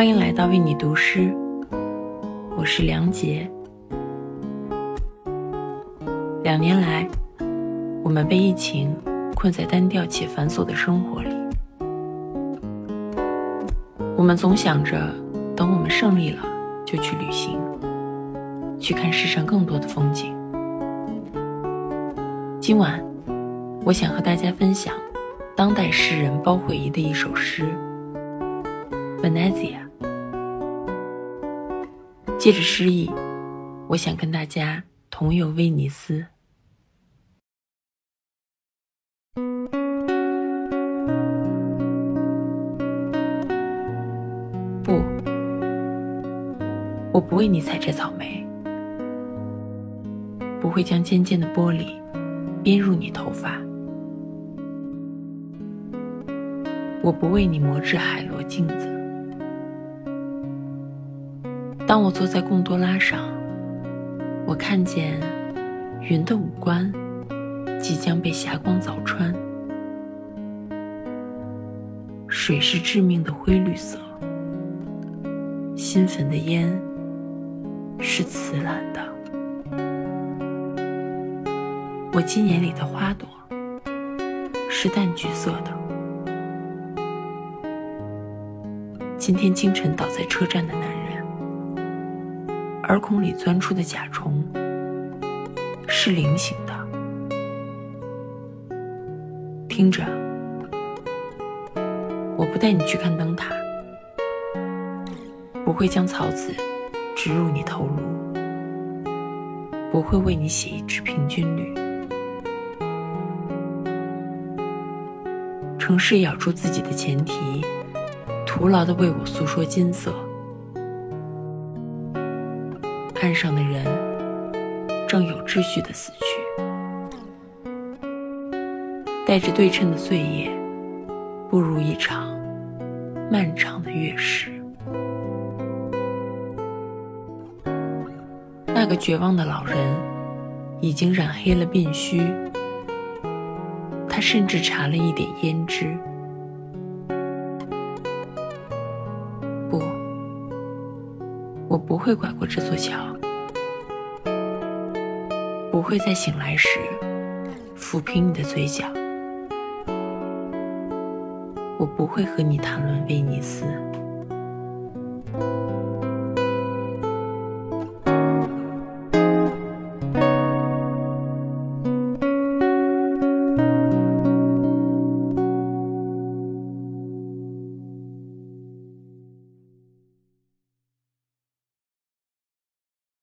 欢迎来到为你读诗，我是梁杰。两年来，我们被疫情困在单调且繁琐的生活里。我们总想着，等我们胜利了，就去旅行，去看世上更多的风景。今晚，我想和大家分享当代诗人包慧仪的一首诗《Venezia》。借着诗意，我想跟大家同游威尼斯。不，我不为你采摘草莓，不会将尖尖的玻璃编入你头发，我不为你磨制海螺镜子。当我坐在贡多拉上，我看见云的五官即将被霞光凿穿。水是致命的灰绿色，新焚的烟是瓷蓝的。我今年里的花朵是淡橘色的。今天清晨倒在车站的男人。耳孔里钻出的甲虫是菱形的。听着，我不带你去看灯塔，不会将草籽植入你头颅，不会为你写一支平均律。城市咬住自己的前提，徒劳的为我诉说金色。岸上的人正有秩序的死去，带着对称的岁月，步入一场漫长的月食。那个绝望的老人已经染黑了鬓须，他甚至搽了一点胭脂。我不会拐过这座桥不会在醒来时抚平你的嘴角我不会和你谈论威尼斯。